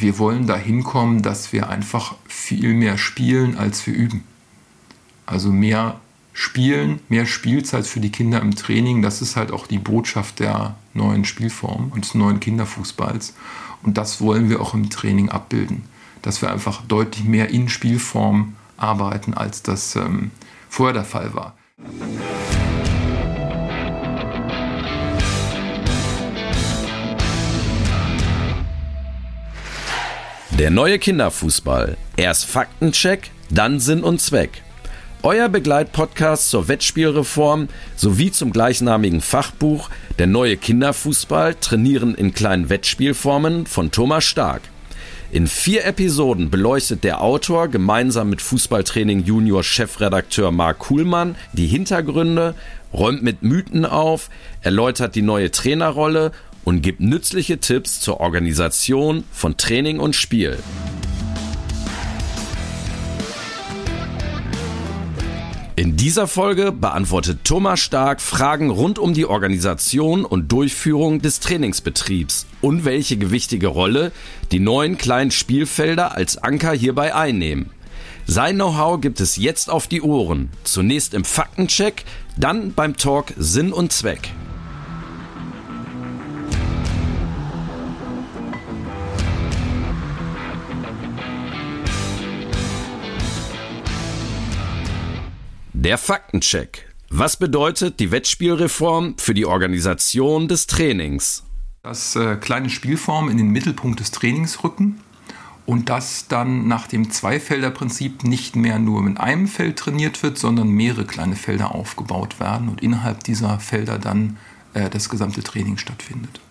wir wollen dahin kommen, dass wir einfach viel mehr spielen, als wir üben. Also mehr Spielen, mehr Spielzeit für die Kinder im Training, das ist halt auch die Botschaft der neuen Spielform und des neuen Kinderfußballs. Und das wollen wir auch im Training abbilden, dass wir einfach deutlich mehr in Spielform arbeiten, als das ähm, vorher der Fall war. Der neue Kinderfußball. Erst Faktencheck, dann Sinn und Zweck. Euer Begleitpodcast zur Wettspielreform sowie zum gleichnamigen Fachbuch Der neue Kinderfußball trainieren in kleinen Wettspielformen von Thomas Stark. In vier Episoden beleuchtet der Autor gemeinsam mit Fußballtraining Junior Chefredakteur Marc Kuhlmann die Hintergründe, räumt mit Mythen auf, erläutert die neue Trainerrolle und gibt nützliche Tipps zur Organisation von Training und Spiel. In dieser Folge beantwortet Thomas Stark Fragen rund um die Organisation und Durchführung des Trainingsbetriebs und welche gewichtige Rolle die neuen kleinen Spielfelder als Anker hierbei einnehmen. Sein Know-how gibt es jetzt auf die Ohren. Zunächst im Faktencheck, dann beim Talk Sinn und Zweck. Der Faktencheck. Was bedeutet die Wettspielreform für die Organisation des Trainings? Dass äh, kleine Spielformen in den Mittelpunkt des Trainings rücken und dass dann nach dem Zweifelderprinzip nicht mehr nur mit einem Feld trainiert wird, sondern mehrere kleine Felder aufgebaut werden und innerhalb dieser Felder dann äh, das gesamte Training stattfindet.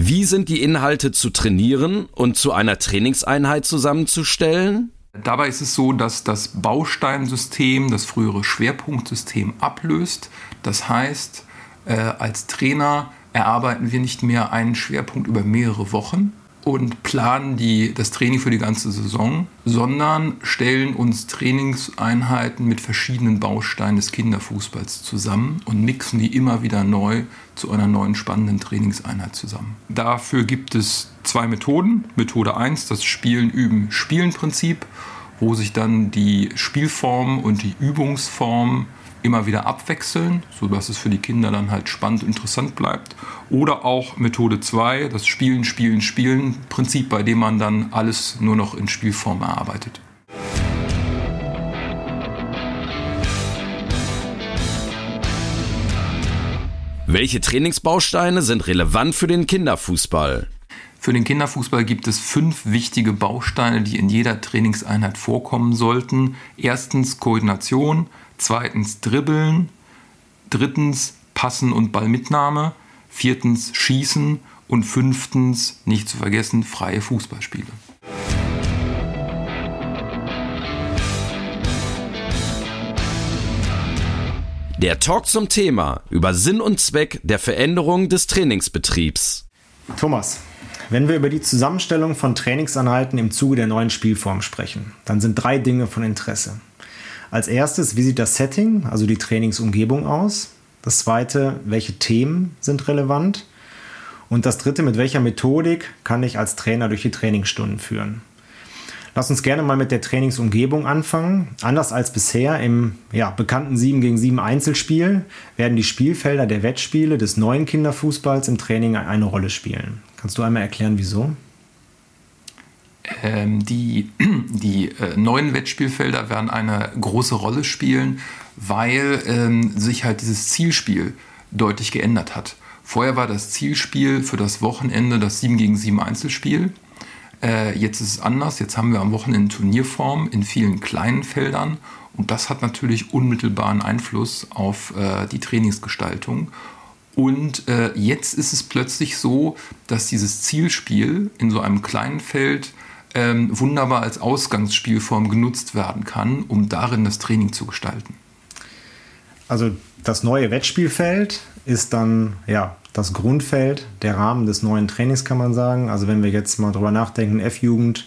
Wie sind die Inhalte zu trainieren und zu einer Trainingseinheit zusammenzustellen? Dabei ist es so, dass das Bausteinsystem das frühere Schwerpunktsystem ablöst. Das heißt, äh, als Trainer erarbeiten wir nicht mehr einen Schwerpunkt über mehrere Wochen, und planen die, das Training für die ganze Saison, sondern stellen uns Trainingseinheiten mit verschiedenen Bausteinen des Kinderfußballs zusammen und mixen die immer wieder neu zu einer neuen spannenden Trainingseinheit zusammen. Dafür gibt es zwei Methoden. Methode 1, das Spielen, Üben, Spielen-Prinzip, wo sich dann die Spielform und die Übungsform immer wieder abwechseln, sodass es für die Kinder dann halt spannend interessant bleibt. Oder auch Methode 2, das Spielen, Spielen, Spielen Prinzip, bei dem man dann alles nur noch in Spielform erarbeitet. Welche Trainingsbausteine sind relevant für den Kinderfußball? Für den Kinderfußball gibt es fünf wichtige Bausteine, die in jeder Trainingseinheit vorkommen sollten. Erstens Koordination, zweitens Dribbeln, drittens Passen und Ballmitnahme, viertens Schießen und fünftens, nicht zu vergessen, freie Fußballspiele. Der Talk zum Thema über Sinn und Zweck der Veränderung des Trainingsbetriebs. Thomas, wenn wir über die Zusammenstellung von Trainingseinheiten im Zuge der neuen Spielform sprechen, dann sind drei Dinge von Interesse. Als erstes, wie sieht das Setting, also die Trainingsumgebung aus? Das zweite, welche Themen sind relevant? Und das dritte, mit welcher Methodik kann ich als Trainer durch die Trainingsstunden führen? Lass uns gerne mal mit der Trainingsumgebung anfangen. Anders als bisher im ja, bekannten 7 gegen 7 Einzelspiel werden die Spielfelder der Wettspiele des neuen Kinderfußballs im Training eine Rolle spielen. Kannst du einmal erklären, wieso? Ähm, die, die äh, neuen Wettspielfelder werden eine große Rolle spielen, weil ähm, sich halt dieses Zielspiel deutlich geändert hat. Vorher war das Zielspiel für das Wochenende das 7 gegen 7 Einzelspiel. Äh, jetzt ist es anders. Jetzt haben wir am Wochenende Turnierform in vielen kleinen Feldern und das hat natürlich unmittelbaren Einfluss auf äh, die Trainingsgestaltung. Und äh, jetzt ist es plötzlich so, dass dieses Zielspiel in so einem kleinen Feld ähm, wunderbar als Ausgangsspielform genutzt werden kann, um darin das Training zu gestalten. Also das neue Wettspielfeld ist dann ja das Grundfeld, der Rahmen des neuen Trainings, kann man sagen. Also wenn wir jetzt mal drüber nachdenken, F-Jugend,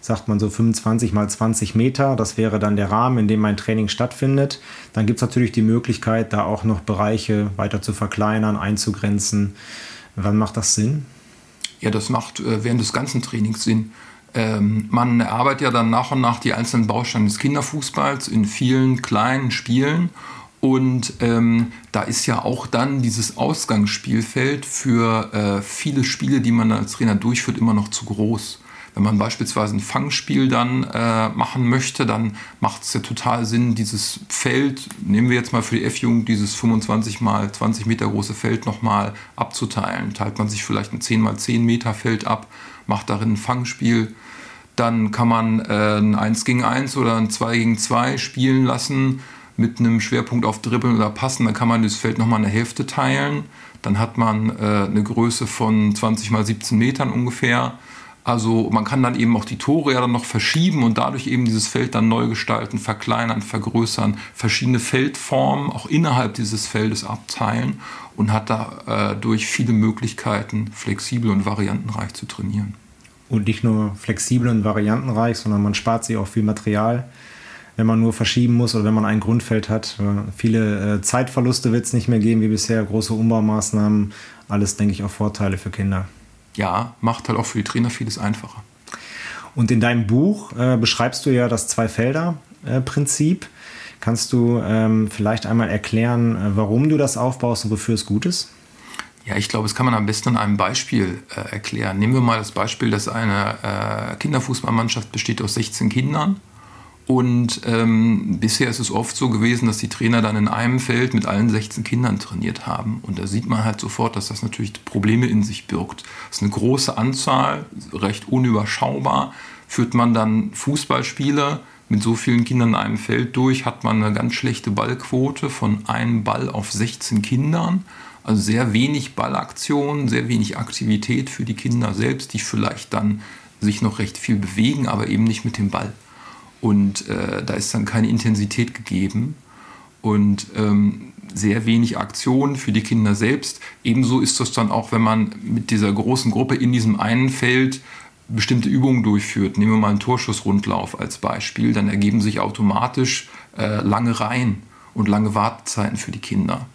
sagt man so 25 mal 20 Meter. Das wäre dann der Rahmen, in dem mein Training stattfindet. Dann gibt es natürlich die Möglichkeit, da auch noch Bereiche weiter zu verkleinern, einzugrenzen. Wann macht das Sinn? Ja, das macht äh, während des ganzen Trainings Sinn. Ähm, man erarbeitet ja dann nach und nach die einzelnen Bausteine des Kinderfußballs in vielen kleinen Spielen. Und ähm, da ist ja auch dann dieses Ausgangsspielfeld für äh, viele Spiele, die man als Trainer durchführt, immer noch zu groß. Wenn man beispielsweise ein Fangspiel dann äh, machen möchte, dann macht es ja total Sinn, dieses Feld, nehmen wir jetzt mal für die F-Jugend, dieses 25 mal 20 Meter große Feld nochmal abzuteilen. Teilt man sich vielleicht ein 10 mal 10 Meter Feld ab, macht darin ein Fangspiel. Dann kann man äh, ein 1 gegen 1 oder ein 2 gegen 2 spielen lassen mit einem Schwerpunkt auf Dribbeln oder Passen. Dann kann man das Feld nochmal eine Hälfte teilen. Dann hat man äh, eine Größe von 20 mal 17 Metern ungefähr. Also man kann dann eben auch die Tore ja dann noch verschieben und dadurch eben dieses Feld dann neu gestalten, verkleinern, vergrößern, verschiedene Feldformen auch innerhalb dieses Feldes abteilen und hat dadurch viele Möglichkeiten, flexibel und variantenreich zu trainieren. Und nicht nur flexibel und variantenreich, sondern man spart sich auch viel Material, wenn man nur verschieben muss oder wenn man ein Grundfeld hat. Viele äh, Zeitverluste wird es nicht mehr geben wie bisher, große Umbaumaßnahmen, alles, denke ich, auch Vorteile für Kinder ja, macht halt auch für die Trainer vieles einfacher. Und in deinem Buch äh, beschreibst du ja das Zwei-Felder-Prinzip. Kannst du ähm, vielleicht einmal erklären, äh, warum du das aufbaust und wofür es gut ist? Ja, ich glaube, das kann man am besten an einem Beispiel äh, erklären. Nehmen wir mal das Beispiel, dass eine äh, Kinderfußballmannschaft besteht aus 16 Kindern und ähm, bisher ist es oft so gewesen, dass die Trainer dann in einem Feld mit allen 16 Kindern trainiert haben. Und da sieht man halt sofort, dass das natürlich Probleme in sich birgt. Das ist eine große Anzahl, recht unüberschaubar. Führt man dann Fußballspiele mit so vielen Kindern in einem Feld durch, hat man eine ganz schlechte Ballquote von einem Ball auf 16 Kindern. Also sehr wenig Ballaktion, sehr wenig Aktivität für die Kinder selbst, die vielleicht dann sich noch recht viel bewegen, aber eben nicht mit dem Ball. Und äh, da ist dann keine Intensität gegeben und ähm, sehr wenig Aktion für die Kinder selbst. Ebenso ist das dann auch, wenn man mit dieser großen Gruppe in diesem einen Feld bestimmte Übungen durchführt. Nehmen wir mal einen Torschussrundlauf als Beispiel, dann ergeben sich automatisch äh, lange Reihen und lange Wartezeiten für die Kinder.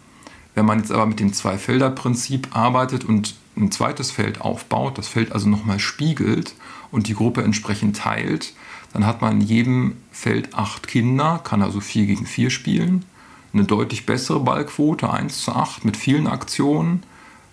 Wenn man jetzt aber mit dem Zwei-Felder-Prinzip arbeitet und ein zweites Feld aufbaut, das Feld also nochmal spiegelt und die Gruppe entsprechend teilt, dann hat man in jedem Feld acht Kinder, kann also 4 gegen 4 spielen. Eine deutlich bessere Ballquote, 1 zu 8 mit vielen Aktionen,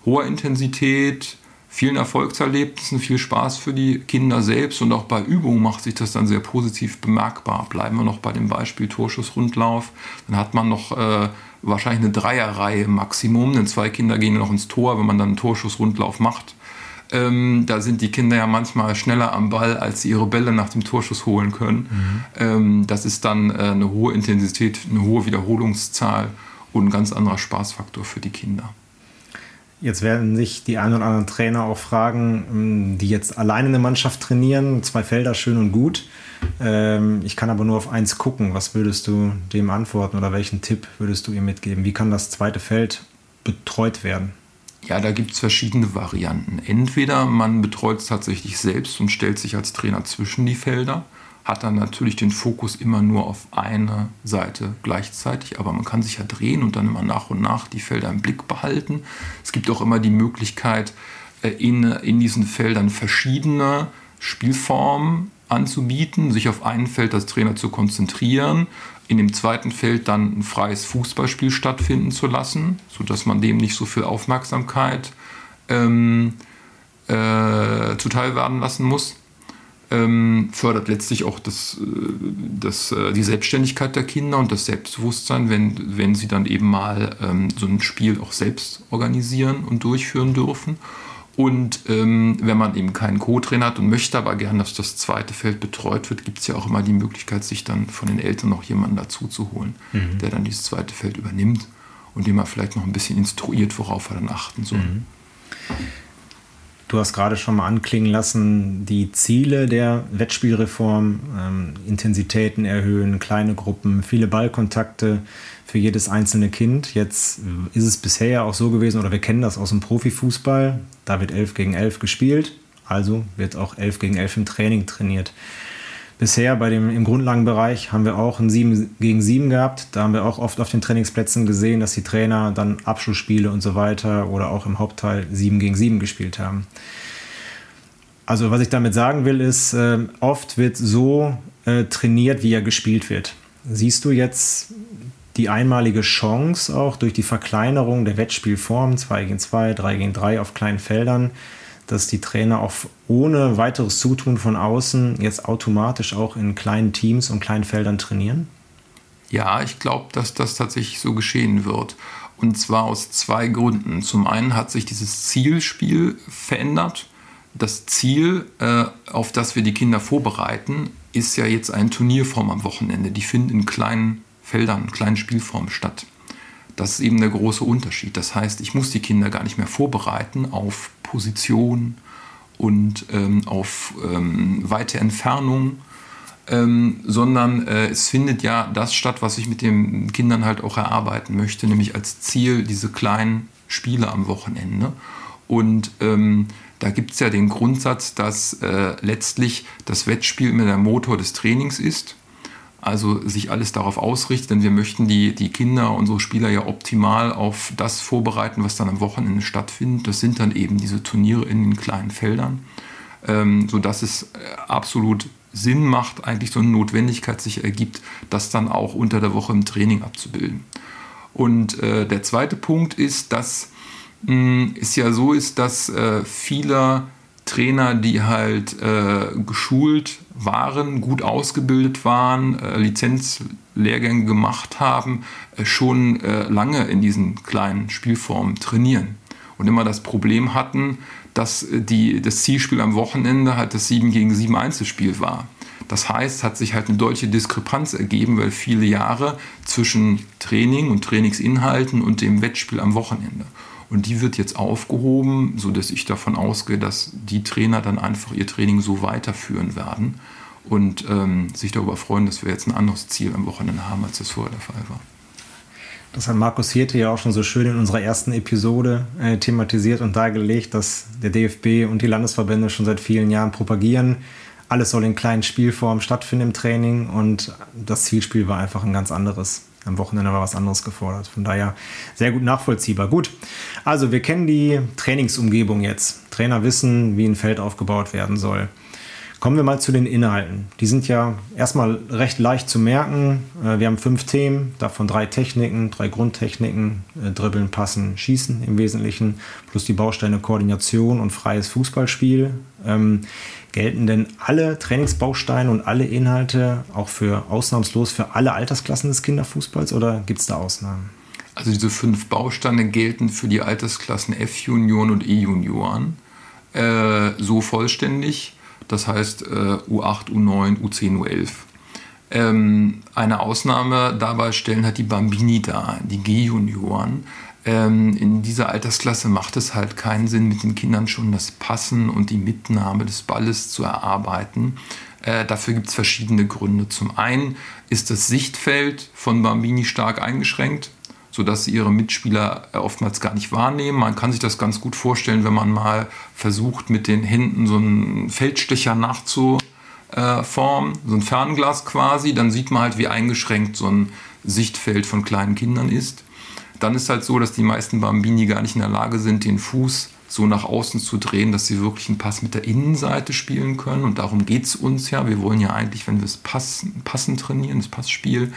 hoher Intensität, vielen Erfolgserlebnissen, viel Spaß für die Kinder selbst und auch bei Übungen macht sich das dann sehr positiv bemerkbar. Bleiben wir noch bei dem Beispiel Torschussrundlauf, dann hat man noch äh, wahrscheinlich eine Dreierreihe Maximum, denn zwei Kinder gehen noch ins Tor, wenn man dann einen Torschussrundlauf macht. Ähm, da sind die Kinder ja manchmal schneller am Ball, als sie ihre Bälle nach dem Torschuss holen können. Mhm. Ähm, das ist dann äh, eine hohe Intensität, eine hohe Wiederholungszahl und ein ganz anderer Spaßfaktor für die Kinder. Jetzt werden sich die ein oder anderen Trainer auch fragen, ähm, die jetzt alleine eine Mannschaft trainieren, zwei Felder schön und gut. Ähm, ich kann aber nur auf eins gucken. Was würdest du dem antworten oder welchen Tipp würdest du ihm mitgeben? Wie kann das zweite Feld betreut werden? Ja, da gibt es verschiedene Varianten. Entweder man betreut es tatsächlich selbst und stellt sich als Trainer zwischen die Felder, hat dann natürlich den Fokus immer nur auf eine Seite gleichzeitig, aber man kann sich ja drehen und dann immer nach und nach die Felder im Blick behalten. Es gibt auch immer die Möglichkeit, äh, in, in diesen Feldern verschiedene Spielformen anzubieten, sich auf ein Feld als Trainer zu konzentrieren, in dem zweiten Feld dann ein freies Fußballspiel stattfinden zu lassen, sodass man dem nicht so viel Aufmerksamkeit ähm, äh, zuteil werden lassen muss. Ähm, fördert letztlich auch das, äh, das, äh, die Selbstständigkeit der Kinder und das Selbstbewusstsein, wenn, wenn sie dann eben mal ähm, so ein Spiel auch selbst organisieren und durchführen dürfen. Und ähm, wenn man eben keinen Co-Trainer hat und möchte aber gern, dass das zweite Feld betreut wird, gibt es ja auch immer die Möglichkeit, sich dann von den Eltern noch jemanden dazu zu holen, mhm. der dann dieses zweite Feld übernimmt und dem man vielleicht noch ein bisschen instruiert, worauf er dann achten soll. Mhm. Du hast gerade schon mal anklingen lassen, die Ziele der Wettspielreform, ähm, Intensitäten erhöhen, kleine Gruppen, viele Ballkontakte, für jedes einzelne Kind. Jetzt ist es bisher ja auch so gewesen, oder wir kennen das aus dem Profifußball, da wird 11 gegen 11 gespielt. Also wird auch 11 gegen 11 im Training trainiert. Bisher bei dem, im Grundlagenbereich haben wir auch ein 7 gegen 7 gehabt. Da haben wir auch oft auf den Trainingsplätzen gesehen, dass die Trainer dann Abschlussspiele und so weiter oder auch im Hauptteil 7 gegen 7 gespielt haben. Also was ich damit sagen will, ist, äh, oft wird so äh, trainiert, wie er gespielt wird. Siehst du jetzt die einmalige Chance auch durch die Verkleinerung der Wettspielform 2 gegen 2, 3 gegen 3 auf kleinen Feldern, dass die Trainer auch ohne weiteres Zutun von außen jetzt automatisch auch in kleinen Teams und kleinen Feldern trainieren? Ja, ich glaube, dass das tatsächlich so geschehen wird. Und zwar aus zwei Gründen. Zum einen hat sich dieses Zielspiel verändert. Das Ziel, äh, auf das wir die Kinder vorbereiten, ist ja jetzt eine Turnierform am Wochenende. Die finden in kleinen Feldern, kleinen Spielformen statt. Das ist eben der große Unterschied. Das heißt, ich muss die Kinder gar nicht mehr vorbereiten auf Position und ähm, auf ähm, weite Entfernung, ähm, sondern äh, es findet ja das statt, was ich mit den Kindern halt auch erarbeiten möchte, nämlich als Ziel diese kleinen Spiele am Wochenende. Und ähm, da gibt es ja den Grundsatz, dass äh, letztlich das Wettspiel immer der Motor des Trainings ist also sich alles darauf ausrichtet, denn wir möchten die, die Kinder, unsere Spieler ja optimal auf das vorbereiten, was dann am Wochenende stattfindet. Das sind dann eben diese Turniere in den kleinen Feldern, ähm, sodass es äh, absolut Sinn macht, eigentlich so eine Notwendigkeit sich ergibt, das dann auch unter der Woche im Training abzubilden. Und äh, der zweite Punkt ist, dass es ja so ist, dass äh, viele Trainer, die halt äh, geschult waren, gut ausgebildet waren, äh, Lizenzlehrgänge gemacht haben, äh, schon äh, lange in diesen kleinen Spielformen trainieren und immer das Problem hatten, dass äh, die, das Zielspiel am Wochenende halt das 7 gegen 7 Einzelspiel war. Das heißt, hat sich halt eine deutliche Diskrepanz ergeben, weil viele Jahre zwischen Training und Trainingsinhalten und dem Wettspiel am Wochenende. Und die wird jetzt aufgehoben, sodass ich davon ausgehe, dass die Trainer dann einfach ihr Training so weiterführen werden und ähm, sich darüber freuen, dass wir jetzt ein anderes Ziel am Wochenende haben, als das vorher der Fall war. Das hat Markus Hirte ja auch schon so schön in unserer ersten Episode äh, thematisiert und dargelegt, dass der DFB und die Landesverbände schon seit vielen Jahren propagieren. Alles soll in kleinen Spielformen stattfinden im Training und das Zielspiel war einfach ein ganz anderes. Am Wochenende war was anderes gefordert. Von daher sehr gut nachvollziehbar. Gut, also wir kennen die Trainingsumgebung jetzt. Trainer wissen, wie ein Feld aufgebaut werden soll. Kommen wir mal zu den Inhalten. Die sind ja erstmal recht leicht zu merken. Äh, wir haben fünf Themen, davon drei Techniken, drei Grundtechniken, äh, Dribbeln, Passen, Schießen im Wesentlichen, plus die Bausteine Koordination und freies Fußballspiel. Ähm, gelten denn alle Trainingsbausteine und alle Inhalte auch für ausnahmslos für alle Altersklassen des Kinderfußballs oder gibt es da Ausnahmen? Also diese fünf Bausteine gelten für die Altersklassen F-Junioren und E-Junioren äh, so vollständig das heißt äh, U8, U9, U10, U11. Ähm, eine Ausnahme dabei stellen halt die Bambini dar, die G-Junioren. Ähm, in dieser Altersklasse macht es halt keinen Sinn, mit den Kindern schon das Passen und die Mitnahme des Balles zu erarbeiten. Äh, dafür gibt es verschiedene Gründe. Zum einen ist das Sichtfeld von Bambini stark eingeschränkt sodass sie ihre Mitspieler oftmals gar nicht wahrnehmen. Man kann sich das ganz gut vorstellen, wenn man mal versucht, mit den Händen so einen Feldstecher nachzuformen, so ein Fernglas quasi, dann sieht man halt, wie eingeschränkt so ein Sichtfeld von kleinen Kindern ist. Dann ist halt so, dass die meisten Bambini gar nicht in der Lage sind, den Fuß so nach außen zu drehen, dass sie wirklich einen Pass mit der Innenseite spielen können. Und darum geht es uns ja. Wir wollen ja eigentlich, wenn wir es passen, passen trainieren, das Passspiel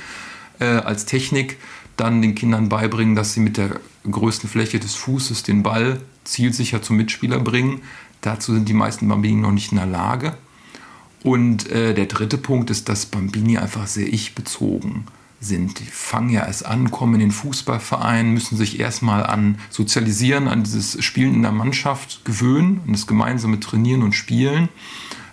äh, als Technik, dann den Kindern beibringen, dass sie mit der größten Fläche des Fußes den Ball zielsicher zum Mitspieler bringen. Dazu sind die meisten Bambini noch nicht in der Lage. Und äh, der dritte Punkt ist, dass Bambini einfach sehr ich-bezogen sind. Die fangen ja erst an, kommen in den Fußballverein, müssen sich erstmal an Sozialisieren, an dieses Spielen in der Mannschaft gewöhnen und das gemeinsame Trainieren und Spielen.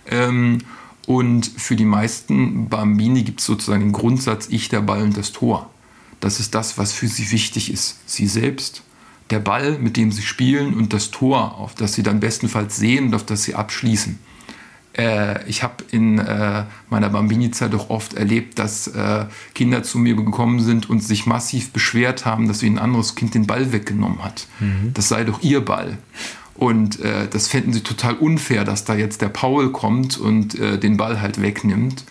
Ähm, und für die meisten Bambini gibt es sozusagen den Grundsatz Ich, der Ball und das Tor. Das ist das, was für sie wichtig ist. Sie selbst, der Ball, mit dem sie spielen und das Tor, auf das sie dann bestenfalls sehen und auf das sie abschließen. Äh, ich habe in äh, meiner Bambini-Zeit doch oft erlebt, dass äh, Kinder zu mir gekommen sind und sich massiv beschwert haben, dass ihnen ein anderes Kind den Ball weggenommen hat. Mhm. Das sei doch ihr Ball. Und äh, das fänden sie total unfair, dass da jetzt der Paul kommt und äh, den Ball halt wegnimmt.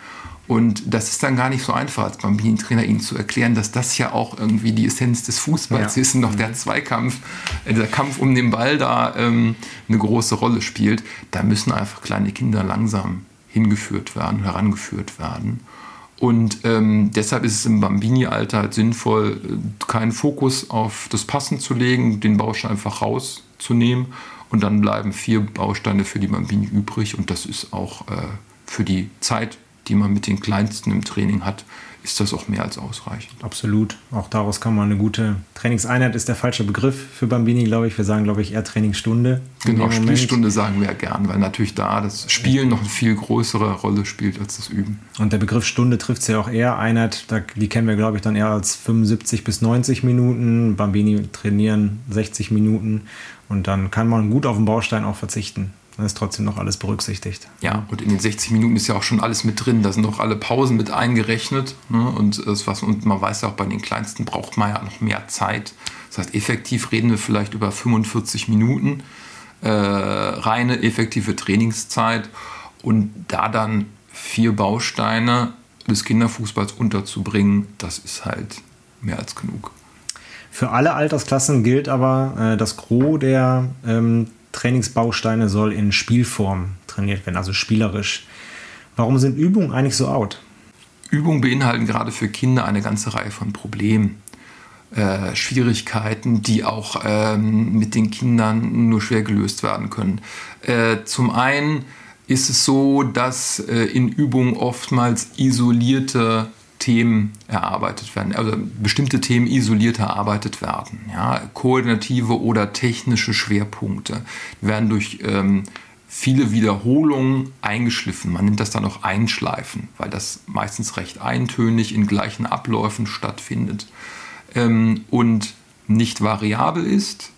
Und das ist dann gar nicht so einfach, als Bambini-Trainer ihnen zu erklären, dass das ja auch irgendwie die Essenz des Fußballs ja. ist und noch der Zweikampf, äh, der Kampf um den Ball da ähm, eine große Rolle spielt. Da müssen einfach kleine Kinder langsam hingeführt werden, herangeführt werden. Und ähm, deshalb ist es im Bambini-Alter halt sinnvoll, äh, keinen Fokus auf das Passen zu legen, den Baustein einfach rauszunehmen. Und dann bleiben vier Bausteine für die Bambini übrig. Und das ist auch äh, für die Zeit, die man mit den Kleinsten im Training hat, ist das auch mehr als ausreichend. Absolut. Auch daraus kann man eine gute Trainingseinheit ist der falsche Begriff für Bambini, glaube ich. Wir sagen, glaube ich, eher Trainingsstunde. Genau, Spielstunde sagen wir ja gern, weil natürlich da das Spielen noch eine viel größere Rolle spielt als das Üben. Und der Begriff Stunde trifft es ja auch eher. Einheit, die kennen wir, glaube ich, dann eher als 75 bis 90 Minuten. Bambini trainieren 60 Minuten und dann kann man gut auf den Baustein auch verzichten. Dann ist trotzdem noch alles berücksichtigt. Ja, und in den 60 Minuten ist ja auch schon alles mit drin. Da sind noch alle Pausen mit eingerechnet. Ne? Und, das was, und man weiß ja auch, bei den Kleinsten braucht man ja noch mehr Zeit. Das heißt, effektiv reden wir vielleicht über 45 Minuten äh, reine effektive Trainingszeit. Und da dann vier Bausteine des Kinderfußballs unterzubringen, das ist halt mehr als genug. Für alle Altersklassen gilt aber, äh, das Gros der ähm, Trainingsbausteine soll in Spielform trainiert werden, also spielerisch. Warum sind Übungen eigentlich so out? Übungen beinhalten gerade für Kinder eine ganze Reihe von Problemen. Äh, Schwierigkeiten, die auch ähm, mit den Kindern nur schwer gelöst werden können. Äh, zum einen ist es so, dass äh, in Übungen oftmals isolierte Themen erarbeitet werden, also bestimmte Themen isoliert erarbeitet werden. Ja, koordinative oder technische Schwerpunkte werden durch ähm, viele Wiederholungen eingeschliffen. Man nennt das dann auch Einschleifen, weil das meistens recht eintönig in gleichen Abläufen stattfindet ähm, und nicht variabel ist,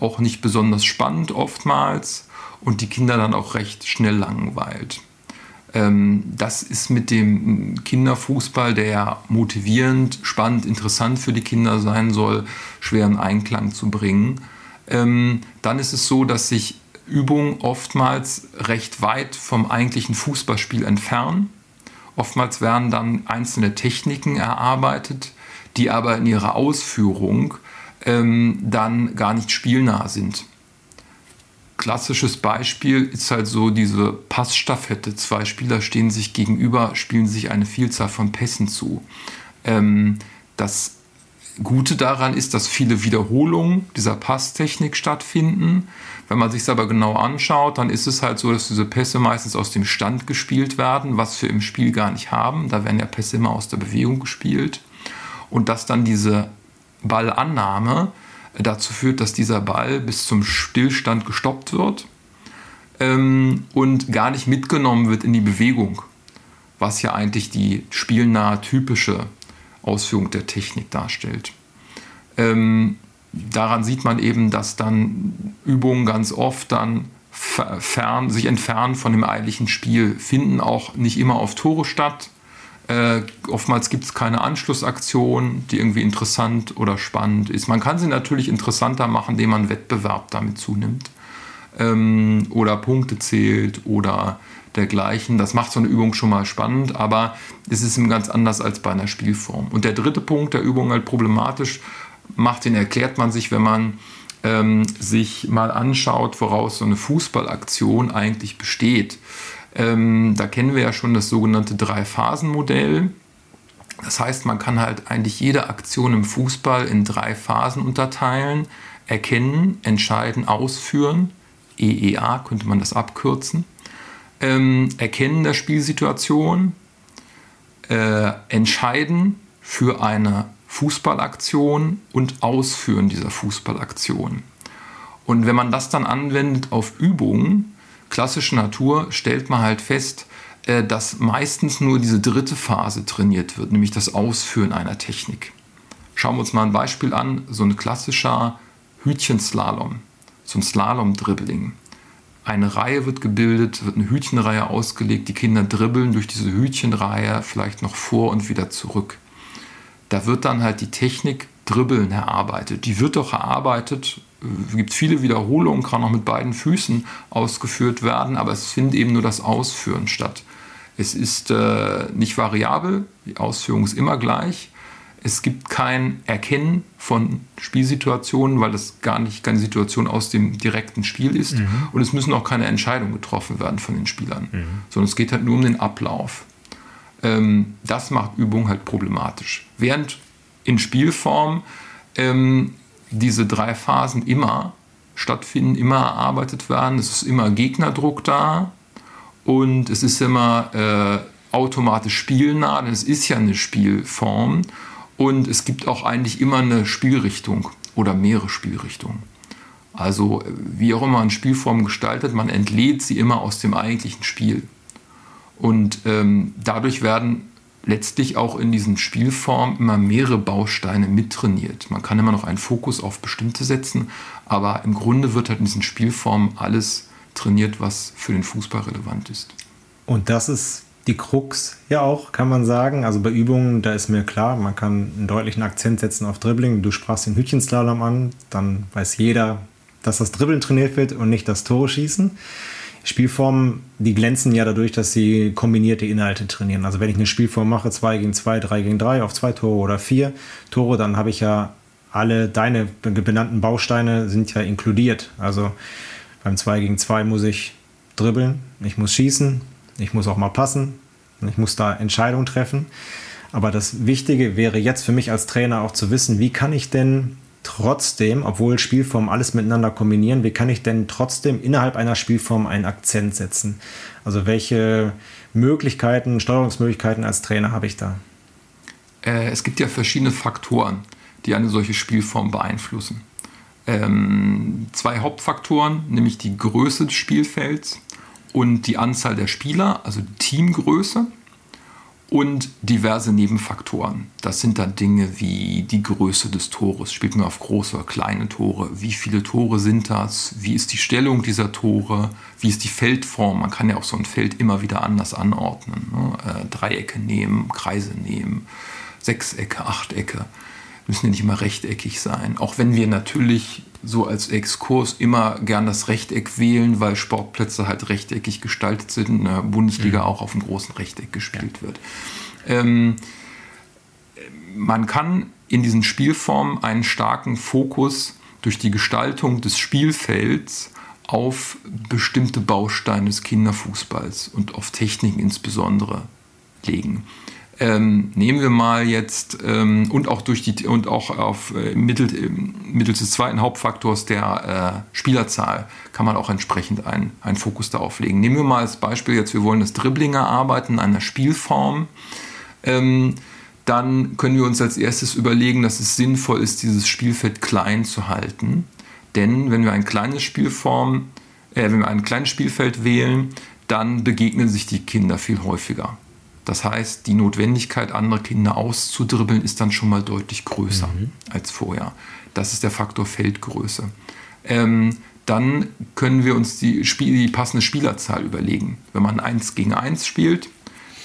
auch nicht besonders spannend oftmals und die Kinder dann auch recht schnell langweilt. Ähm, das ist mit dem Kinderfußball, der motivierend, spannend, interessant für die Kinder sein soll, schwer in Einklang zu bringen. Ähm, dann ist es so, dass sich Übungen oftmals recht weit vom eigentlichen Fußballspiel entfernen. Oftmals werden dann einzelne Techniken erarbeitet, die aber in ihrer Ausführung ähm, dann gar nicht spielnah sind klassisches Beispiel ist halt so diese Passstaffette. Zwei Spieler stehen sich gegenüber, spielen sich eine Vielzahl von Pässen zu. Ähm, das Gute daran ist, dass viele Wiederholungen dieser Passtechnik stattfinden. Wenn man sich es aber genau anschaut, dann ist es halt so, dass diese Pässe meistens aus dem Stand gespielt werden, was wir im Spiel gar nicht haben. Da werden ja Pässe immer aus der Bewegung gespielt. Und dass dann diese Ballannahme dazu führt, dass dieser Ball bis zum Stillstand gestoppt wird ähm, und gar nicht mitgenommen wird in die Bewegung, was ja eigentlich die spielnahe typische Ausführung der Technik darstellt. Ähm, daran sieht man eben, dass dann Übungen ganz oft dann fern, sich entfernen von dem eigentlichen Spiel, finden auch nicht immer auf Tore statt, äh, oftmals gibt es keine Anschlussaktion, die irgendwie interessant oder spannend ist. Man kann sie natürlich interessanter machen, indem man Wettbewerb damit zunimmt ähm, oder Punkte zählt oder dergleichen. Das macht so eine Übung schon mal spannend, aber es ist ganz anders als bei einer Spielform. Und der dritte Punkt der Übung halt problematisch macht, den erklärt man sich, wenn man ähm, sich mal anschaut, woraus so eine Fußballaktion eigentlich besteht. Ähm, da kennen wir ja schon das sogenannte Drei-Phasen-Modell. Das heißt, man kann halt eigentlich jede Aktion im Fußball in drei Phasen unterteilen. Erkennen, entscheiden, ausführen. EEA könnte man das abkürzen. Ähm, erkennen der Spielsituation, äh, entscheiden für eine Fußballaktion und ausführen dieser Fußballaktion. Und wenn man das dann anwendet auf Übungen, klassischen Natur stellt man halt fest, äh, dass meistens nur diese dritte Phase trainiert wird, nämlich das Ausführen einer Technik. Schauen wir uns mal ein Beispiel an, so ein klassischer Hütchenslalom, so ein Slalom-Dribbling. Eine Reihe wird gebildet, wird eine Hütchenreihe ausgelegt, die Kinder dribbeln durch diese Hütchenreihe vielleicht noch vor und wieder zurück. Da wird dann halt die Technik Dribbeln erarbeitet. Die wird doch erarbeitet gibt viele Wiederholungen, kann auch mit beiden Füßen ausgeführt werden, aber es findet eben nur das Ausführen statt. Es ist äh, nicht variabel, die Ausführung ist immer gleich. Es gibt kein Erkennen von Spielsituationen, weil das gar nicht keine Situation aus dem direkten Spiel ist. Mhm. Und es müssen auch keine Entscheidungen getroffen werden von den Spielern, mhm. sondern es geht halt nur um den Ablauf. Ähm, das macht Übung halt problematisch. Während in Spielform ähm, diese drei Phasen immer stattfinden, immer erarbeitet werden. Es ist immer Gegnerdruck da und es ist immer äh, automatisch spielnah, denn es ist ja eine Spielform und es gibt auch eigentlich immer eine Spielrichtung oder mehrere Spielrichtungen. Also wie auch immer eine Spielform gestaltet, man entlädt sie immer aus dem eigentlichen Spiel. Und ähm, dadurch werden letztlich auch in diesen Spielformen immer mehrere Bausteine mittrainiert. Man kann immer noch einen Fokus auf bestimmte setzen, aber im Grunde wird halt in diesen Spielformen alles trainiert, was für den Fußball relevant ist. Und das ist die Krux ja auch, kann man sagen. Also bei Übungen, da ist mir klar, man kann einen deutlichen Akzent setzen auf Dribbling. Du sprachst den Hütchenslalom an, dann weiß jeder, dass das Dribbeln trainiert wird und nicht das Tore schießen. Spielformen, die glänzen ja dadurch, dass sie kombinierte Inhalte trainieren. Also wenn ich eine Spielform mache, 2 gegen 2, 3 gegen 3 auf zwei Tore oder vier Tore, dann habe ich ja alle deine benannten Bausteine sind ja inkludiert. Also beim 2 gegen 2 muss ich dribbeln, ich muss schießen, ich muss auch mal passen, ich muss da Entscheidungen treffen. Aber das Wichtige wäre jetzt für mich als Trainer auch zu wissen, wie kann ich denn trotzdem, obwohl Spielformen alles miteinander kombinieren, wie kann ich denn trotzdem innerhalb einer Spielform einen Akzent setzen? Also welche Möglichkeiten, Steuerungsmöglichkeiten als Trainer habe ich da? Äh, es gibt ja verschiedene Faktoren, die eine solche Spielform beeinflussen. Ähm, zwei Hauptfaktoren, nämlich die Größe des Spielfelds und die Anzahl der Spieler, also Teamgröße und diverse Nebenfaktoren. Das sind dann Dinge wie die Größe des Tores. Spielt man auf große oder kleine Tore? Wie viele Tore sind das? Wie ist die Stellung dieser Tore? Wie ist die Feldform? Man kann ja auch so ein Feld immer wieder anders anordnen. Ne? Äh, Dreiecke nehmen, Kreise nehmen, Sechsecke, Achtecke müssen ja nicht immer rechteckig sein. Auch wenn wir natürlich so als Exkurs immer gern das Rechteck wählen, weil Sportplätze halt rechteckig gestaltet sind, in der Bundesliga mhm. auch auf einem großen Rechteck gespielt ja. wird. Ähm, man kann in diesen Spielformen einen starken Fokus durch die Gestaltung des Spielfelds auf bestimmte Bausteine des Kinderfußballs und auf Techniken insbesondere legen. Ähm, nehmen wir mal jetzt ähm, und auch durch die und auch auf äh, mittels, äh, mittels des zweiten Hauptfaktors der äh, Spielerzahl kann man auch entsprechend einen, einen Fokus darauf legen. Nehmen wir mal als Beispiel jetzt, wir wollen das Dribbling erarbeiten in einer Spielform. Ähm, dann können wir uns als erstes überlegen, dass es sinnvoll ist, dieses Spielfeld klein zu halten. Denn wenn wir ein kleines Spielform, äh, wenn wir ein kleines Spielfeld wählen, dann begegnen sich die Kinder viel häufiger. Das heißt, die Notwendigkeit, andere Kinder auszudribbeln, ist dann schon mal deutlich größer mhm. als vorher. Das ist der Faktor Feldgröße. Ähm, dann können wir uns die, Spiel, die passende Spielerzahl überlegen. Wenn man 1 gegen 1 spielt,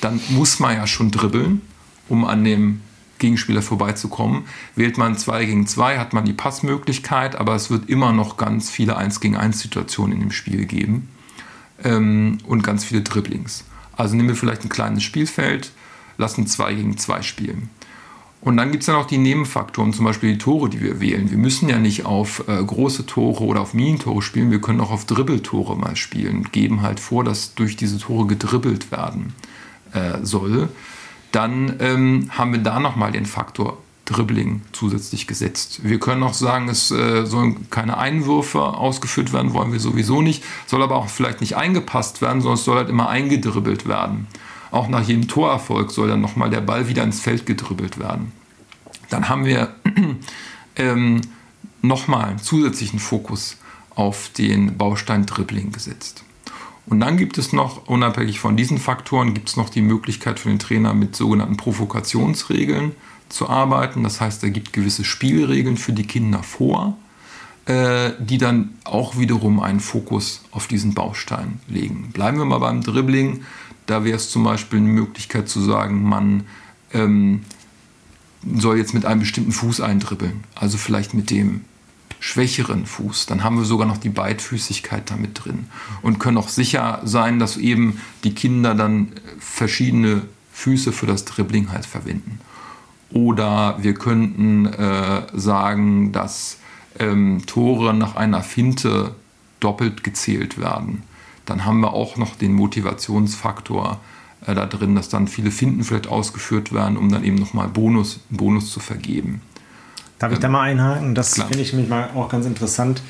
dann muss man ja schon dribbeln, um an dem Gegenspieler vorbeizukommen. Wählt man 2 gegen 2, hat man die Passmöglichkeit, aber es wird immer noch ganz viele 1 gegen 1 Situationen in dem Spiel geben ähm, und ganz viele Dribblings. Also nehmen wir vielleicht ein kleines Spielfeld, lassen zwei gegen zwei spielen. Und dann gibt es ja noch die Nebenfaktoren, zum Beispiel die Tore, die wir wählen. Wir müssen ja nicht auf äh, große Tore oder auf Minentore spielen, wir können auch auf Dribbeltore mal spielen und geben halt vor, dass durch diese Tore gedribbelt werden äh, soll. Dann ähm, haben wir da nochmal den Faktor Dribbling zusätzlich gesetzt. Wir können auch sagen, es äh, sollen keine Einwürfe ausgeführt werden, wollen wir sowieso nicht, soll aber auch vielleicht nicht eingepasst werden, sondern es soll halt immer eingedribbelt werden. Auch nach jedem Torerfolg soll dann nochmal der Ball wieder ins Feld gedribbelt werden. Dann haben wir ähm, nochmal einen zusätzlichen Fokus auf den Baustein Dribbling gesetzt. Und dann gibt es noch, unabhängig von diesen Faktoren, gibt es noch die Möglichkeit für den Trainer mit sogenannten Provokationsregeln zu arbeiten. Das heißt, er gibt gewisse Spielregeln für die Kinder vor, äh, die dann auch wiederum einen Fokus auf diesen Baustein legen. Bleiben wir mal beim Dribbling. Da wäre es zum Beispiel eine Möglichkeit zu sagen, man ähm, soll jetzt mit einem bestimmten Fuß eindribbeln. Also vielleicht mit dem schwächeren Fuß. Dann haben wir sogar noch die Beidfüßigkeit damit drin und können auch sicher sein, dass eben die Kinder dann verschiedene Füße für das Dribbling halt verwenden. Oder wir könnten äh, sagen, dass ähm, Tore nach einer Finte doppelt gezählt werden. Dann haben wir auch noch den Motivationsfaktor äh, da drin, dass dann viele Finten vielleicht ausgeführt werden, um dann eben nochmal Bonus, Bonus zu vergeben. Darf ich da mal einhaken? Das finde ich mich mal auch ganz interessant.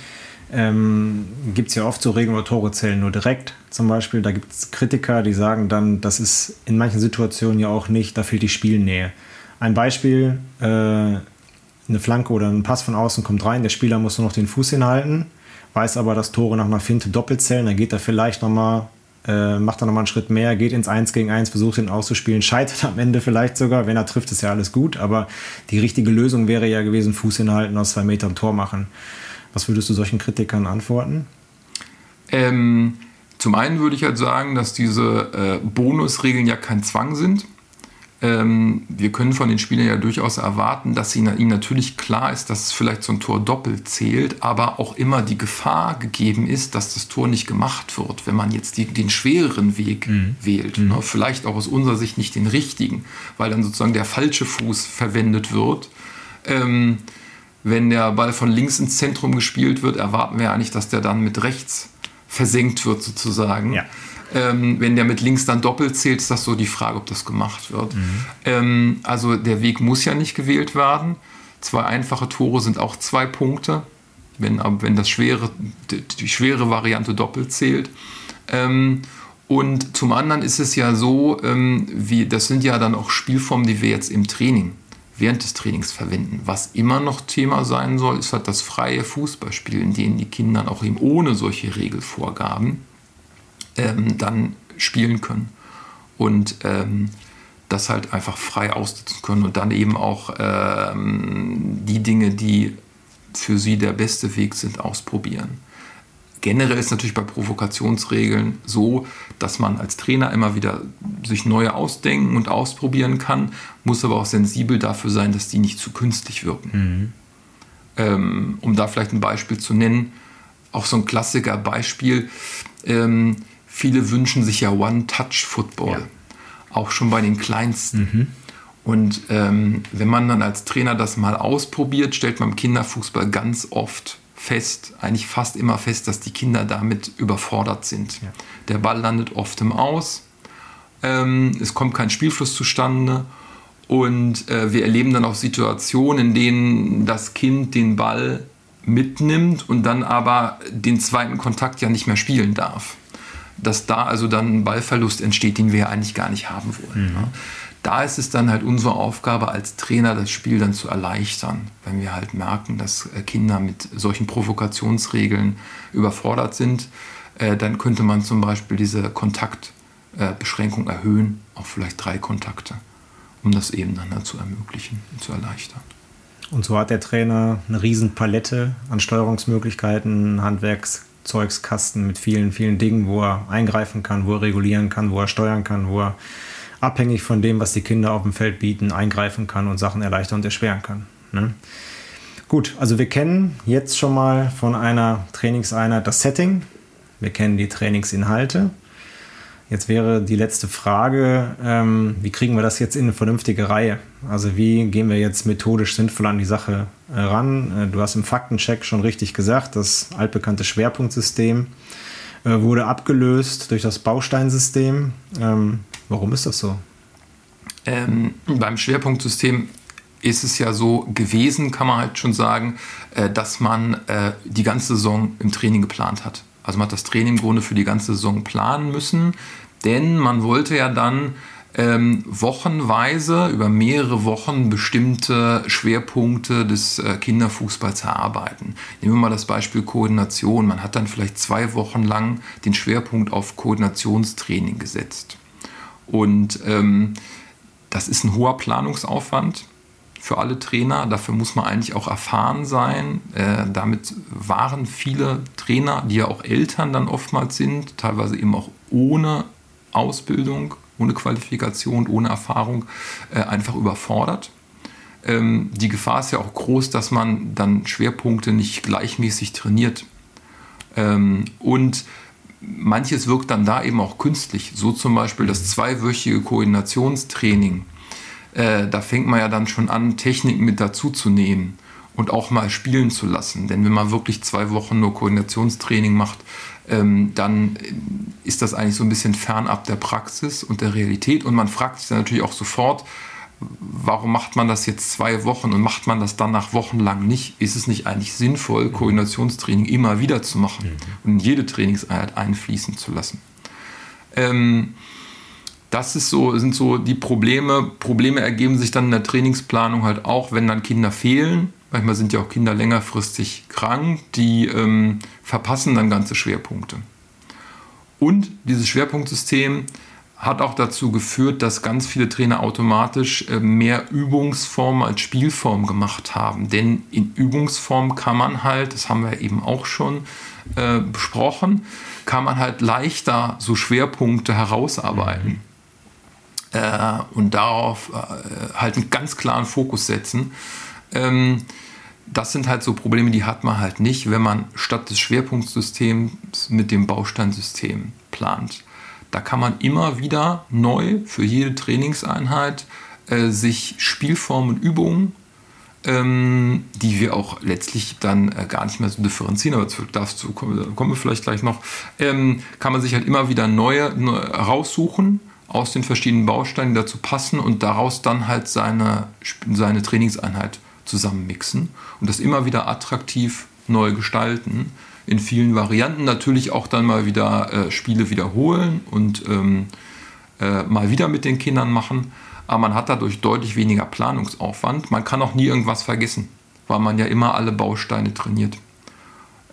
Ähm, gibt es ja oft so Regeln oder Tore zählen nur direkt zum Beispiel. Da gibt es Kritiker, die sagen dann, das ist in manchen Situationen ja auch nicht, da fehlt die Spielnähe. Ein Beispiel, äh, eine Flanke oder ein Pass von außen kommt rein, der Spieler muss nur noch den Fuß hinhalten, weiß aber, dass Tore nach einer Finte doppelt zählen, dann geht er vielleicht nochmal äh, macht er nochmal einen Schritt mehr, geht ins 1 gegen 1, versucht ihn auszuspielen, scheitert am Ende vielleicht sogar. Wenn er trifft, ist ja alles gut, aber die richtige Lösung wäre ja gewesen, Fuß hinhalten, aus zwei Metern Tor machen. Was würdest du solchen Kritikern antworten? Ähm, zum einen würde ich halt sagen, dass diese äh, Bonusregeln ja kein Zwang sind wir können von den Spielern ja durchaus erwarten, dass ihnen natürlich klar ist, dass es vielleicht so ein Tor doppelt zählt, aber auch immer die Gefahr gegeben ist, dass das Tor nicht gemacht wird, wenn man jetzt die, den schwereren Weg mhm. wählt. Mhm. Ne? Vielleicht auch aus unserer Sicht nicht den richtigen, weil dann sozusagen der falsche Fuß verwendet wird. Ähm, wenn der Ball von links ins Zentrum gespielt wird, erwarten wir eigentlich, dass der dann mit rechts versenkt wird sozusagen. Ja. Ähm, wenn der mit links dann doppelt zählt, ist das so die Frage, ob das gemacht wird. Mhm. Ähm, also der Weg muss ja nicht gewählt werden. Zwei einfache Tore sind auch zwei Punkte, wenn, wenn das schwere, die, schwere Variante doppelt zählt. Ähm, und zum anderen ist es ja so, ähm, wie, das sind ja dann auch Spielformen, die wir jetzt im Training während des Trainings verwenden. Was immer noch Thema sein soll, ist halt das freie Fußballspiel, in dem die Kinder auch eben ohne solche Regelvorgaben ähm, dann spielen können. Und ähm, das halt einfach frei ausnutzen können und dann eben auch ähm, die Dinge, die für sie der beste Weg sind, ausprobieren. Generell ist natürlich bei Provokationsregeln so, dass man als Trainer immer wieder sich neue ausdenken und ausprobieren kann, muss aber auch sensibel dafür sein, dass die nicht zu künstlich wirken. Mhm. Ähm, um da vielleicht ein Beispiel zu nennen, auch so ein Klassiker-Beispiel. Ähm, viele wünschen sich ja One-Touch-Football, ja. auch schon bei den Kleinsten. Mhm. Und ähm, wenn man dann als Trainer das mal ausprobiert, stellt man im Kinderfußball ganz oft fest, eigentlich fast immer fest, dass die Kinder damit überfordert sind. Ja. Der Ball landet oft im Aus, ähm, es kommt kein Spielfluss zustande und äh, wir erleben dann auch Situationen, in denen das Kind den Ball mitnimmt und dann aber den zweiten Kontakt ja nicht mehr spielen darf dass da also dann ein Ballverlust entsteht, den wir ja eigentlich gar nicht haben wollen. Mhm. Ne? Da ist es dann halt unsere Aufgabe als Trainer, das Spiel dann zu erleichtern, wenn wir halt merken, dass äh, Kinder mit solchen Provokationsregeln überfordert sind. Äh, dann könnte man zum Beispiel diese Kontaktbeschränkung erhöhen auf vielleicht drei Kontakte, um das eben dann zu ermöglichen und zu erleichtern. Und so hat der Trainer eine riesen Palette an Steuerungsmöglichkeiten, Handwerks Zeugskasten mit vielen, vielen Dingen, wo er eingreifen kann, wo er regulieren kann, wo er steuern kann, wo er abhängig von dem, was die Kinder auf dem Feld bieten, eingreifen kann und Sachen erleichtern und erschweren kann. Ne? Gut, also wir kennen jetzt schon mal von einer Trainingseinheit das Setting, wir kennen die Trainingsinhalte, Jetzt wäre die letzte Frage, ähm, wie kriegen wir das jetzt in eine vernünftige Reihe? Also wie gehen wir jetzt methodisch sinnvoll an die Sache äh, ran? Äh, du hast im Faktencheck schon richtig gesagt, das altbekannte Schwerpunktsystem äh, wurde abgelöst durch das Bausteinsystem. Ähm, warum ist das so? Ähm, beim Schwerpunktsystem ist es ja so gewesen, kann man halt schon sagen, äh, dass man äh, die ganze Saison im Training geplant hat. Also man hat das Training im Grunde für die ganze Saison planen müssen, denn man wollte ja dann ähm, wochenweise über mehrere Wochen bestimmte Schwerpunkte des äh, Kinderfußballs erarbeiten. Nehmen wir mal das Beispiel Koordination. Man hat dann vielleicht zwei Wochen lang den Schwerpunkt auf Koordinationstraining gesetzt. Und ähm, das ist ein hoher Planungsaufwand für alle Trainer. Dafür muss man eigentlich auch erfahren sein. Äh, damit waren viele Trainer, die ja auch Eltern dann oftmals sind, teilweise eben auch ohne Ausbildung, ohne Qualifikation, ohne Erfahrung, äh, einfach überfordert. ähm, die Gefahr ist ja auch groß, dass man dann Schwerpunkte nicht gleichmäßig trainiert. Ähm, und manches wirkt dann da eben auch künstlich. So zum Beispiel das zweiwöchige Koordinationstraining. Äh, da fängt man ja dann schon an, Techniken mit dazu zu nehmen und auch mal spielen zu lassen. Denn wenn man wirklich zwei Wochen nur Koordinationstraining macht, ähm, dann ist das eigentlich so ein bisschen fernab der Praxis und der Realität. Und man fragt sich dann natürlich auch sofort, warum macht man das jetzt zwei Wochen und macht man das dann nach Wochen lang nicht? Ist es nicht eigentlich sinnvoll, Koordinationstraining immer wieder zu machen und in jede Trainingseinheit einfließen zu lassen? Ähm, das ist so, sind so die Probleme. Probleme ergeben sich dann in der Trainingsplanung halt auch, wenn dann Kinder fehlen. Manchmal sind ja auch Kinder längerfristig krank, die ähm, verpassen dann ganze Schwerpunkte. Und dieses Schwerpunktsystem hat auch dazu geführt, dass ganz viele Trainer automatisch äh, mehr Übungsform als Spielform gemacht haben. Denn in Übungsform kann man halt, das haben wir eben auch schon äh, besprochen, kann man halt leichter so Schwerpunkte herausarbeiten. Äh, und darauf äh, halt einen ganz klaren Fokus setzen. Ähm, das sind halt so Probleme, die hat man halt nicht, wenn man statt des Schwerpunktsystems mit dem Bausteinsystem plant. Da kann man immer wieder neu für jede Trainingseinheit äh, sich Spielformen und Übungen, ähm, die wir auch letztlich dann äh, gar nicht mehr so differenzieren, aber dazu kommen, kommen wir vielleicht gleich noch, ähm, kann man sich halt immer wieder neue, neue raussuchen aus den verschiedenen Bausteinen, die dazu passen und daraus dann halt seine, seine Trainingseinheit zusammenmixen und das immer wieder attraktiv neu gestalten in vielen Varianten. Natürlich auch dann mal wieder äh, Spiele wiederholen und ähm, äh, mal wieder mit den Kindern machen. Aber man hat dadurch deutlich weniger Planungsaufwand. Man kann auch nie irgendwas vergessen, weil man ja immer alle Bausteine trainiert.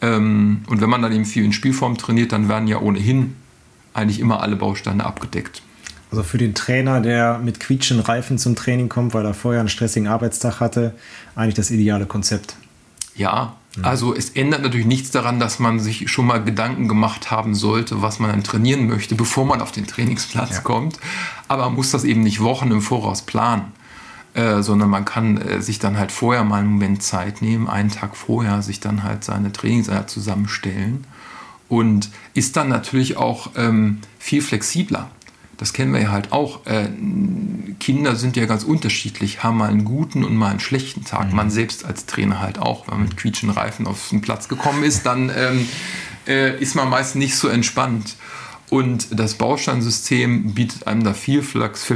Ähm, und wenn man dann eben viel in Spielform trainiert, dann werden ja ohnehin eigentlich immer alle Bausteine abgedeckt. Also für den Trainer, der mit quietschenden Reifen zum Training kommt, weil er vorher einen stressigen Arbeitstag hatte, eigentlich das ideale Konzept. Ja, also es ändert natürlich nichts daran, dass man sich schon mal Gedanken gemacht haben sollte, was man dann trainieren möchte, bevor man auf den Trainingsplatz ja. kommt. Aber man muss das eben nicht Wochen im Voraus planen, äh, sondern man kann äh, sich dann halt vorher mal einen Moment Zeit nehmen, einen Tag vorher sich dann halt seine Trainingseinheit zusammenstellen und ist dann natürlich auch ähm, viel flexibler das kennen wir ja halt auch, äh, Kinder sind ja ganz unterschiedlich, haben mal einen guten und mal einen schlechten Tag. Mhm. Man selbst als Trainer halt auch, wenn man mit quietschenden Reifen auf den Platz gekommen ist, dann ähm, äh, ist man meist nicht so entspannt. Und das Bausteinsystem bietet einem da viel, Flex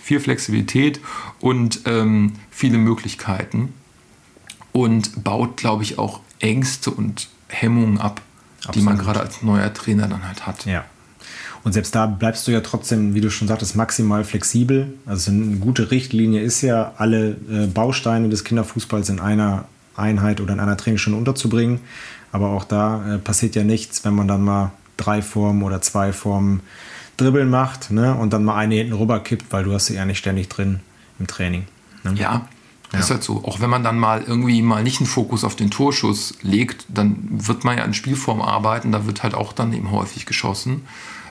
viel Flexibilität und ähm, viele Möglichkeiten und baut, glaube ich, auch Ängste und Hemmungen ab, Absolut. die man gerade als neuer Trainer dann halt hat. Ja. Und selbst da bleibst du ja trotzdem, wie du schon sagtest, maximal flexibel. Also eine gute Richtlinie ist ja, alle äh, Bausteine des Kinderfußballs in einer Einheit oder in einer Trainingsstunde unterzubringen. Aber auch da äh, passiert ja nichts, wenn man dann mal drei Formen oder zwei Formen Dribbeln macht ne? und dann mal eine hinten rüber kippt, weil du hast sie ja nicht ständig drin im Training. Ne? Ja, das ja. ist halt so. Auch wenn man dann mal irgendwie mal nicht einen Fokus auf den Torschuss legt, dann wird man ja in Spielform arbeiten, da wird halt auch dann eben häufig geschossen.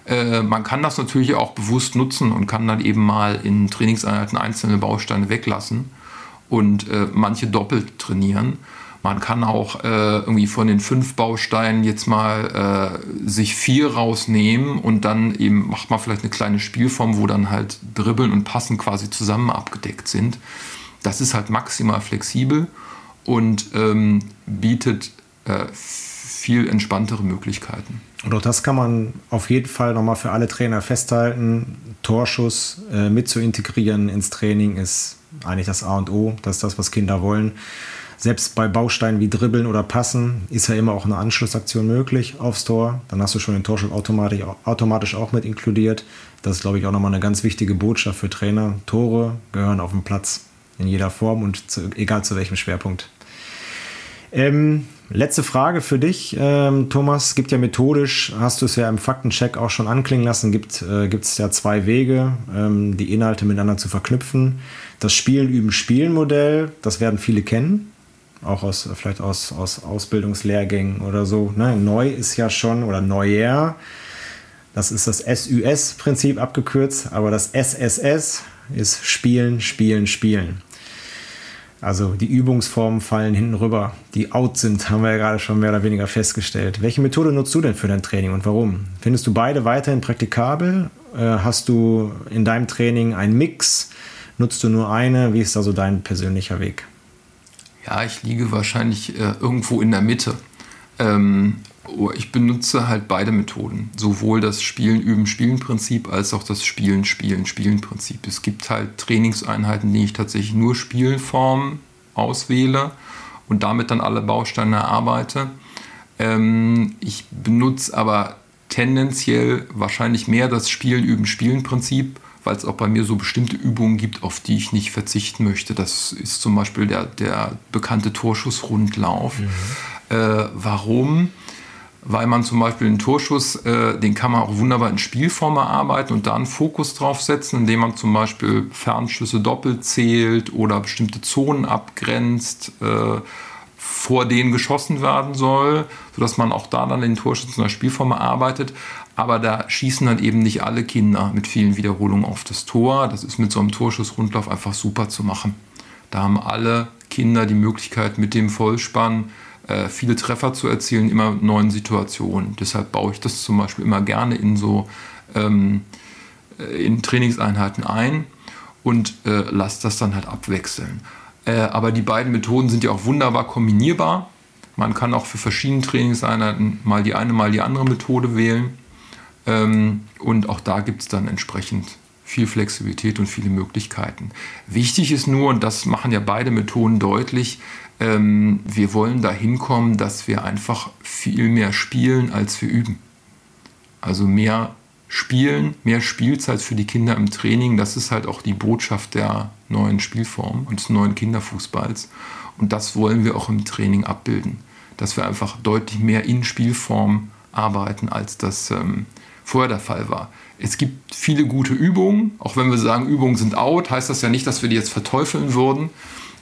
Äh, man kann das natürlich auch bewusst nutzen und kann dann eben mal in Trainingseinheiten einzelne Bausteine weglassen und äh, manche doppelt trainieren. Man kann auch äh, irgendwie von den fünf Bausteinen jetzt mal äh, sich vier rausnehmen und dann eben macht man vielleicht eine kleine Spielform, wo dann halt Dribbeln und Passen quasi zusammen abgedeckt sind. Das ist halt maximal flexibel und ähm, bietet äh, viel entspanntere Möglichkeiten. Und auch das kann man auf jeden Fall nochmal für alle Trainer festhalten. Torschuss äh, mit zu integrieren ins Training ist eigentlich das A und O. Das ist das, was Kinder wollen. Selbst bei Bausteinen wie Dribbeln oder Passen ist ja immer auch eine Anschlussaktion möglich aufs Tor. Dann hast du schon den Torschuss automatisch, automatisch auch mit inkludiert. Das ist, glaube ich, auch nochmal eine ganz wichtige Botschaft für Trainer. Tore gehören auf den Platz in jeder Form und zu, egal zu welchem Schwerpunkt. Ähm, Letzte Frage für dich, ähm, Thomas. Es gibt ja methodisch, hast du es ja im Faktencheck auch schon anklingen lassen, gibt äh, es ja zwei Wege, ähm, die Inhalte miteinander zu verknüpfen. Das Spielen, Üben, Spielen Modell, das werden viele kennen, auch aus, vielleicht aus, aus Ausbildungslehrgängen oder so. Ne? Neu ist ja schon, oder Neujahr, das ist das SUS-Prinzip abgekürzt, aber das SSS ist Spielen, Spielen, Spielen. Also die Übungsformen fallen hinten rüber, die out sind, haben wir ja gerade schon mehr oder weniger festgestellt. Welche Methode nutzt du denn für dein Training und warum? Findest du beide weiterhin praktikabel? Äh, hast du in deinem Training einen Mix? Nutzt du nur eine? Wie ist also dein persönlicher Weg? Ja, ich liege wahrscheinlich äh, irgendwo in der Mitte. Ähm, ich benutze halt beide Methoden. Sowohl das Spielen, Üben, Spielen-Prinzip als auch das Spielen, Spielen, Spielen-Prinzip. Es gibt halt Trainingseinheiten, die ich tatsächlich nur Spielformen auswähle und damit dann alle Bausteine erarbeite. Ähm, ich benutze aber tendenziell wahrscheinlich mehr das Spielen, Üben, Spielen-Prinzip weil es auch bei mir so bestimmte Übungen gibt, auf die ich nicht verzichten möchte. Das ist zum Beispiel der, der bekannte Torschussrundlauf. Mhm. Äh, warum? Weil man zum Beispiel einen Torschuss, äh, den kann man auch wunderbar in Spielform erarbeiten und da einen Fokus drauf setzen, indem man zum Beispiel Fernschüsse doppelt zählt oder bestimmte Zonen abgrenzt. Äh, vor denen geschossen werden soll, sodass man auch da dann den Torschützen in der Spielform erarbeitet. Aber da schießen dann eben nicht alle Kinder mit vielen Wiederholungen auf das Tor. Das ist mit so einem Torschussrundlauf einfach super zu machen. Da haben alle Kinder die Möglichkeit, mit dem Vollspann viele Treffer zu erzielen, immer neuen Situationen. Deshalb baue ich das zum Beispiel immer gerne in so ähm, äh, in Trainingseinheiten ein und äh, lasse das dann halt abwechseln. Äh, aber die beiden Methoden sind ja auch wunderbar kombinierbar. Man kann auch für verschiedene Trainingseinheiten mal die eine, mal die andere Methode wählen. Ähm, und auch da gibt es dann entsprechend viel Flexibilität und viele Möglichkeiten. Wichtig ist nur, und das machen ja beide Methoden deutlich, ähm, wir wollen da hinkommen, dass wir einfach viel mehr spielen, als wir üben. Also mehr Spielen, mehr Spielzeit für die Kinder im Training, das ist halt auch die Botschaft der neuen Spielform und des neuen Kinderfußballs. Und das wollen wir auch im Training abbilden, dass wir einfach deutlich mehr in Spielform arbeiten, als das ähm, vorher der Fall war. Es gibt viele gute Übungen, auch wenn wir sagen, Übungen sind out, heißt das ja nicht, dass wir die jetzt verteufeln würden.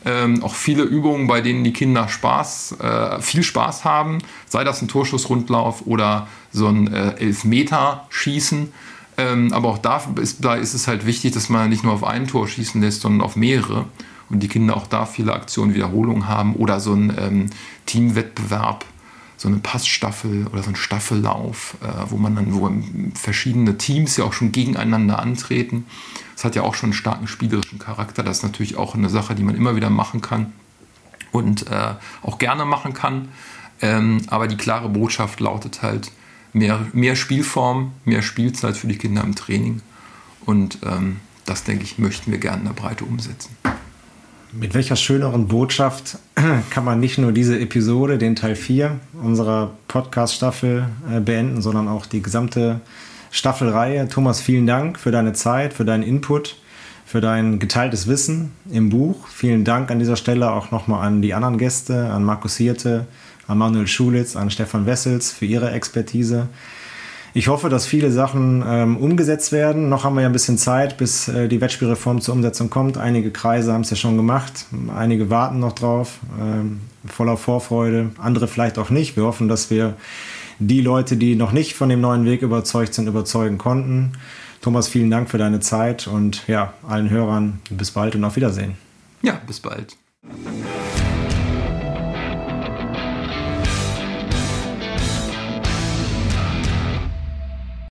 Ähm, auch viele Übungen, bei denen die Kinder Spaß, äh, viel Spaß haben, sei das ein Torschussrundlauf oder so ein äh, Elfmeterschießen. Ähm, aber auch da ist, da ist es halt wichtig, dass man nicht nur auf ein Tor schießen lässt, sondern auf mehrere. Und die Kinder auch da viele Aktionen, Wiederholungen haben oder so ein ähm, Teamwettbewerb so eine Passstaffel oder so ein Staffellauf, äh, wo man dann, wo verschiedene Teams ja auch schon gegeneinander antreten. Das hat ja auch schon einen starken spielerischen Charakter. Das ist natürlich auch eine Sache, die man immer wieder machen kann und äh, auch gerne machen kann. Ähm, aber die klare Botschaft lautet halt mehr, mehr Spielform, mehr Spielzeit für die Kinder im Training. Und ähm, das, denke ich, möchten wir gerne in der Breite umsetzen. Mit welcher schöneren Botschaft kann man nicht nur diese Episode, den Teil 4 unserer Podcast-Staffel äh, beenden, sondern auch die gesamte Staffelreihe. Thomas, vielen Dank für deine Zeit, für deinen Input, für dein geteiltes Wissen im Buch. Vielen Dank an dieser Stelle auch nochmal an die anderen Gäste, an Markus Hirte, an Manuel Schulitz, an Stefan Wessels für ihre Expertise. Ich hoffe, dass viele Sachen ähm, umgesetzt werden. Noch haben wir ja ein bisschen Zeit, bis äh, die Wettspielreform zur Umsetzung kommt. Einige Kreise haben es ja schon gemacht. Einige warten noch drauf, ähm, voller Vorfreude. Andere vielleicht auch nicht. Wir hoffen, dass wir die Leute, die noch nicht von dem neuen Weg überzeugt sind, überzeugen konnten. Thomas, vielen Dank für deine Zeit und ja, allen Hörern bis bald und auf Wiedersehen. Ja, bis bald.